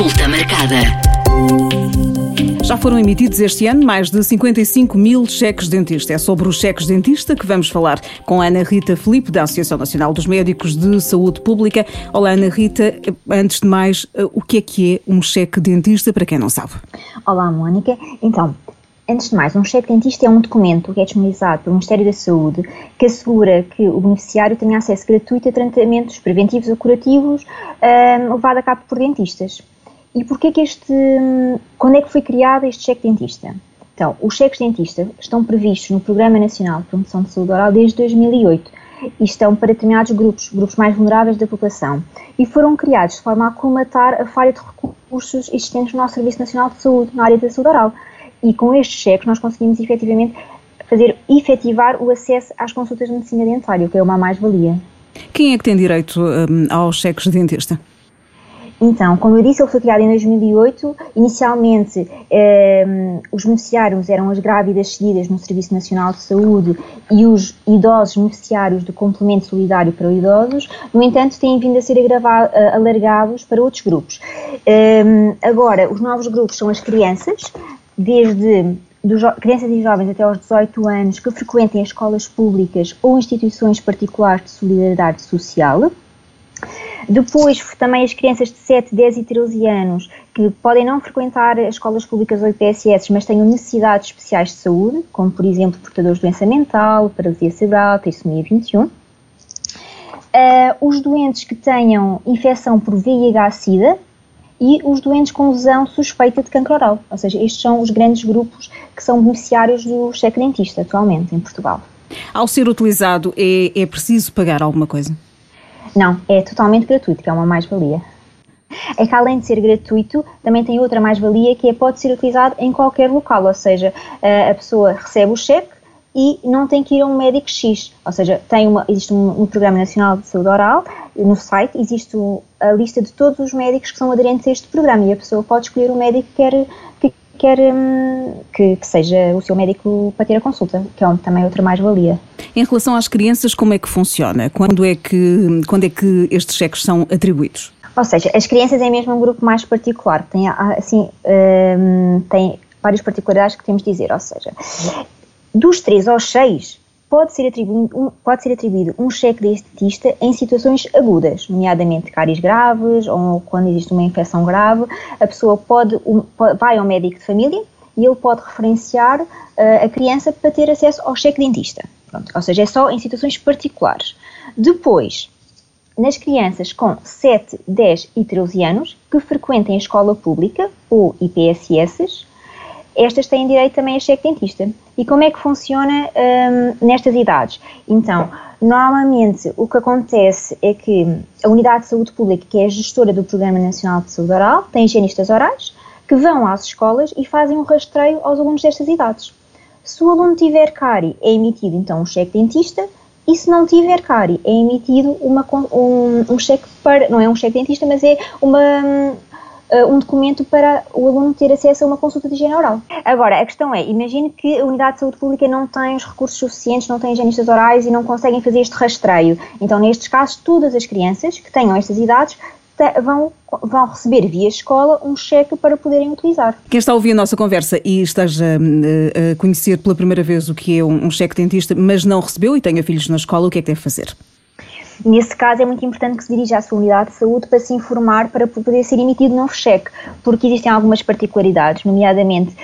Consulta marcada. Já foram emitidos este ano mais de 55 mil cheques dentista. É sobre os cheques dentista que vamos falar com a Ana Rita Felipe, da Associação Nacional dos Médicos de Saúde Pública. Olá, Ana Rita. Antes de mais, o que é que é um cheque dentista, para quem não sabe? Olá, Mónica. Então, Antes de mais, um cheque dentista é um documento que é disponibilizado pelo Ministério da Saúde que assegura que o beneficiário tenha acesso gratuito a tratamentos preventivos ou curativos um, levado a cabo por dentistas. E porquê que este, quando é que foi criado este cheque dentista? Então, os cheques dentista estão previstos no Programa Nacional de Promoção de Saúde Oral desde 2008 e estão para determinados grupos, grupos mais vulneráveis da população, e foram criados de forma a colmatar a falha de recursos existentes no nosso Serviço Nacional de Saúde, na área da saúde oral. E com estes cheques nós conseguimos efetivamente fazer efetivar o acesso às consultas de medicina dentária, o que é uma mais-valia. Quem é que tem direito um, aos cheques de dentista? Então, como eu disse, ele foi criado em 2008. Inicialmente, eh, os beneficiários eram as grávidas seguidas no Serviço Nacional de Saúde e os idosos beneficiários do complemento solidário para idosos. No entanto, têm vindo a ser agravado, alargados para outros grupos. Eh, agora, os novos grupos são as crianças, desde crianças e jovens até aos 18 anos que frequentem escolas públicas ou instituições particulares de solidariedade social depois, também as crianças de 7, 10 e 13 anos que podem não frequentar as escolas públicas ou IPSS, mas tenham necessidades especiais de saúde, como por exemplo portadores de doença mental, paralisia cerebral, trissomia 21. Uh, os doentes que tenham infecção por VIH-Sida e os doentes com lesão suspeita de cancro oral. Ou seja, estes são os grandes grupos que são beneficiários do cheque dentista atualmente em Portugal. Ao ser utilizado, é, é preciso pagar alguma coisa? Não, é totalmente gratuito, que é uma mais-valia. É que além de ser gratuito, também tem outra mais-valia que é pode ser utilizado em qualquer local, ou seja, a pessoa recebe o cheque e não tem que ir a um médico X, ou seja, tem uma, existe um, um Programa Nacional de Saúde Oral, no site existe a lista de todos os médicos que são aderentes a este programa. E a pessoa pode escolher o médico que quer, que, quer hum, que, que, seja o seu médico para ter a consulta, que é também outra mais-valia. Em relação às crianças, como é que funciona? Quando é que, quando é que estes cheques são atribuídos? Ou seja, as crianças é mesmo um grupo mais particular, tem, assim, um, tem várias particularidades que temos de dizer, ou seja, dos 3 aos 6 pode ser atribuído um, pode ser atribuído um cheque dentista em situações agudas, nomeadamente cáries graves ou quando existe uma infecção grave, a pessoa pode, um, vai ao médico de família e ele pode referenciar uh, a criança para ter acesso ao cheque dentista. Pronto, ou seja, é só em situações particulares. Depois, nas crianças com 7, 10 e 13 anos que frequentem a escola pública ou IPSS, estas têm direito também a cheque dentista. E como é que funciona um, nestas idades? Então, normalmente o que acontece é que a Unidade de Saúde Pública, que é a gestora do Programa Nacional de Saúde Oral, tem higienistas orais que vão às escolas e fazem um rastreio aos alunos destas idades. Se o aluno tiver cárie, é emitido então um cheque dentista e se não tiver cárie, é emitido uma, um, um cheque para, não é um cheque dentista, mas é uma, uh, um documento para o aluno ter acesso a uma consulta de higiene oral. Agora, a questão é, imagine que a Unidade de Saúde Pública não tem os recursos suficientes, não tem higienistas orais e não conseguem fazer este rastreio. Então, nestes casos, todas as crianças que tenham estas idades vão, vão receber via escola um cheque para poderem utilizar. Quem está a ouvir a nossa conversa e esteja uh, a conhecer pela primeira vez o que é um, um cheque dentista, mas não recebeu e tenha filhos na escola, o que é que deve fazer? Nesse caso, é muito importante que se dirija à sua unidade de saúde para se informar para poder ser emitido novo cheque, porque existem algumas particularidades, nomeadamente,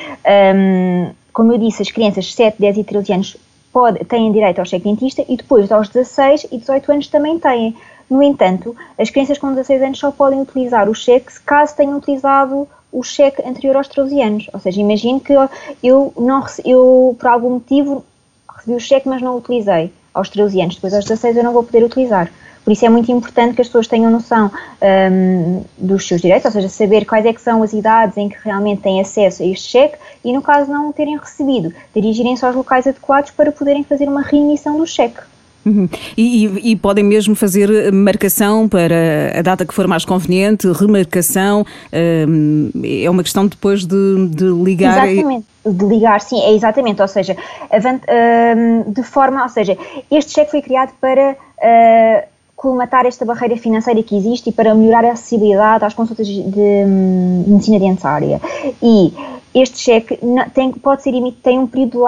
um, como eu disse, as crianças de 7, 10 e 13 anos pode, têm direito ao cheque dentista e depois aos 16 e 18 anos também têm. No entanto, as crianças com 16 anos só podem utilizar o cheque caso tenham utilizado o cheque anterior aos 13 anos. Ou seja, imagine que eu, não, eu por algum motivo, recebi o cheque, mas não o utilizei aos 13 anos, depois aos 16 eu não vou poder utilizar. Por isso é muito importante que as pessoas tenham noção um, dos seus direitos, ou seja, saber quais é que são as idades em que realmente têm acesso a este cheque e, no caso não o terem recebido, dirigirem-se aos locais adequados para poderem fazer uma reemissão do cheque. Uhum. E, e, e, podem mesmo fazer marcação para a data que for mais conveniente, remarcação, hum, é uma questão depois de, de ligar. Exatamente. De ligar, sim, é exatamente, ou seja, hum, de forma, ou seja, este cheque foi criado para uh, colmatar esta barreira financeira que existe e para melhorar a acessibilidade às consultas de, medicina dentária. E este cheque tem, pode ser, tem, um período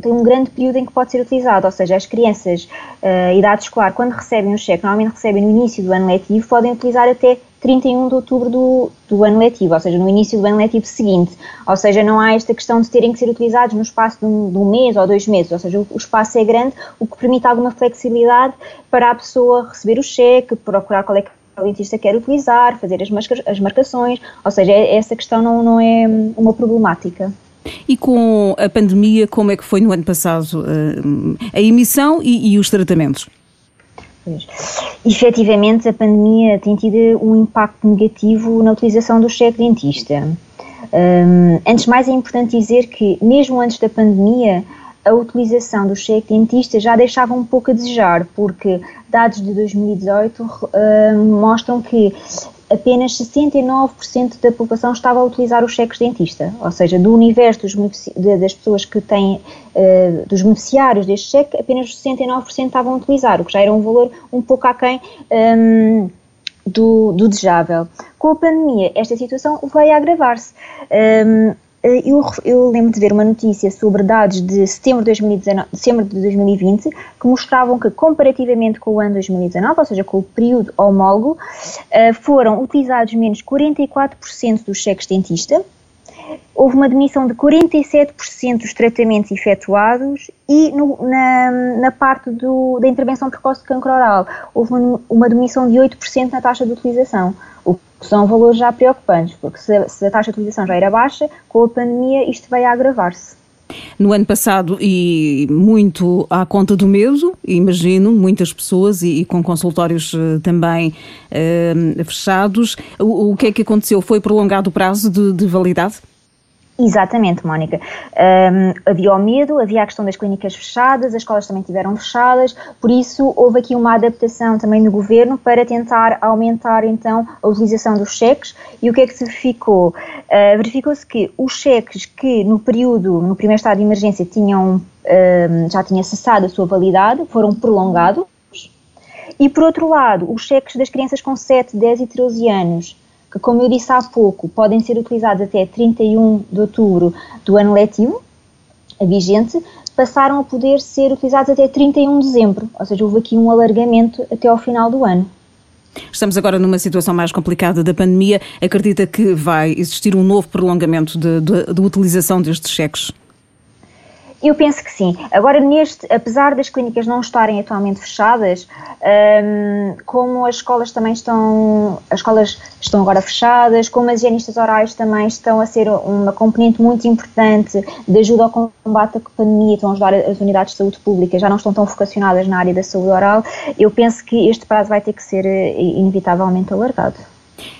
tem um grande período em que pode ser utilizado, ou seja, as crianças, uh, idade escolar, quando recebem o cheque, normalmente recebem no início do ano letivo, podem utilizar até 31 de outubro do, do ano letivo, ou seja, no início do ano letivo seguinte. Ou seja, não há esta questão de terem que ser utilizados no espaço de um, de um mês ou dois meses, ou seja, o, o, espaço é grande, o que permite alguma flexibilidade para a pessoa receber o cheque, procurar qual é que o dentista quer utilizar, fazer as, marca, as marcações, ou seja, é, essa questão não, não é uma problemática. E com a pandemia, como é que foi no ano passado eh, a emissão e, e os tratamentos? Pois. Efetivamente, a pandemia tem tido um impacto negativo na utilização do cheque dentista. Um, antes de mais, é importante dizer que, mesmo antes da pandemia, a utilização do cheque dentista já deixava um pouco a desejar, porque dados de 2018 uh, mostram que apenas 69% da população estava a utilizar os cheques dentista, ou seja, do universo dos das pessoas que têm, uh, dos beneficiários deste cheque, apenas 69% estavam a utilizar, o que já era um valor um pouco aquém um, do, do desejável. Com a pandemia, esta situação veio a agravar-se. Um, eh, eu, eu, lembro de ver uma notícia sobre dados de setembro de, 2019, setembro de 2020 que mostravam que, comparativamente com o ano 2019, ou seja, com o período homólogo, eh, foram utilizados menos 44% dos cheques dentista, houve uma diminuição de 47% dos tratamentos efetuados e no, na, na, parte do, da intervenção precoce de cancro oral houve uma, uma diminuição de 8% na taxa de utilização, o que são valores já preocupantes, porque se, se a taxa de utilização já era baixa, com a pandemia isto veio a agravar-se. No ano passado, e muito à conta do medo, imagino, muitas pessoas e, e com consultórios uh, também uh, fechados, o, o, que é que aconteceu? Foi prolongado o prazo de, de validade? Exatamente, Mónica. Um, havia o medo, havia a questão das clínicas fechadas, as escolas também tiveram fechadas, por isso houve aqui uma adaptação também do governo para tentar aumentar então a utilização dos cheques. E o que é que se verificou? Uh, Verificou-se que os cheques que no período, no primeiro estado de emergência, tinham, um, já tinha cessado a sua validade, foram prolongados. E por outro lado, os cheques das crianças com 7, 10 e 13 anos que, como eu disse há pouco, podem ser utilizados até 31 de outubro do ano letivo, vigente, passaram a poder ser utilizados até 31 de dezembro, ou seja, houve aqui um alargamento até ao final do ano. Estamos agora numa situação mais complicada da pandemia. Acredita que vai existir um novo prolongamento de utilização destes cheques? Eu penso que sim. Agora, neste, apesar das clínicas não estarem atualmente fechadas, um, como as escolas também estão, as escolas estão agora fechadas, como as higienistas orais também estão a ser uma componente muito importante de ajuda ao combate à pandemia, estão a ajudar as unidades de saúde pública, já não estão tão focacionadas na área da saúde oral, eu penso que este prazo vai ter que ser eh, inevitavelmente alargado.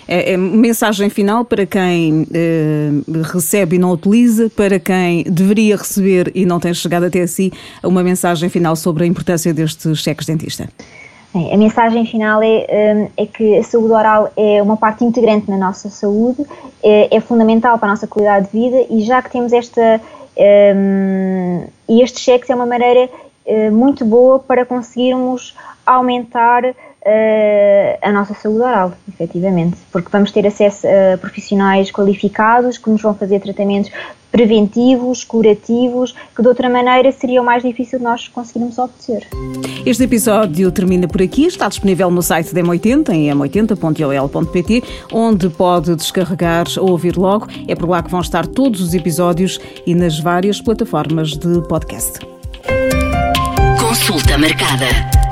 É, é, mensagem final para quem eh, recebe e não utiliza, para quem deveria receber e não tem chegado até si, uma mensagem final sobre a importância destes cheques dentista. A mensagem final é, eh, é, que a saúde oral é uma parte integrante na nossa saúde, é, é fundamental para a nossa qualidade de vida e já que temos esta. Um, e estes cheques é uma maneira muito boa para conseguirmos aumentar a nossa saúde oral, efetivamente, porque vamos ter acesso a profissionais qualificados que nos vão fazer tratamentos preventivos, curativos, que de outra maneira seria o mais difícil de nós conseguirmos obter. Este episódio termina por aqui, está disponível no site da M80, em m80.ol.pt, onde pode descarregar ou ouvir logo. É por lá que vão estar todos os episódios e nas várias plataformas de podcast. Consulta marcada.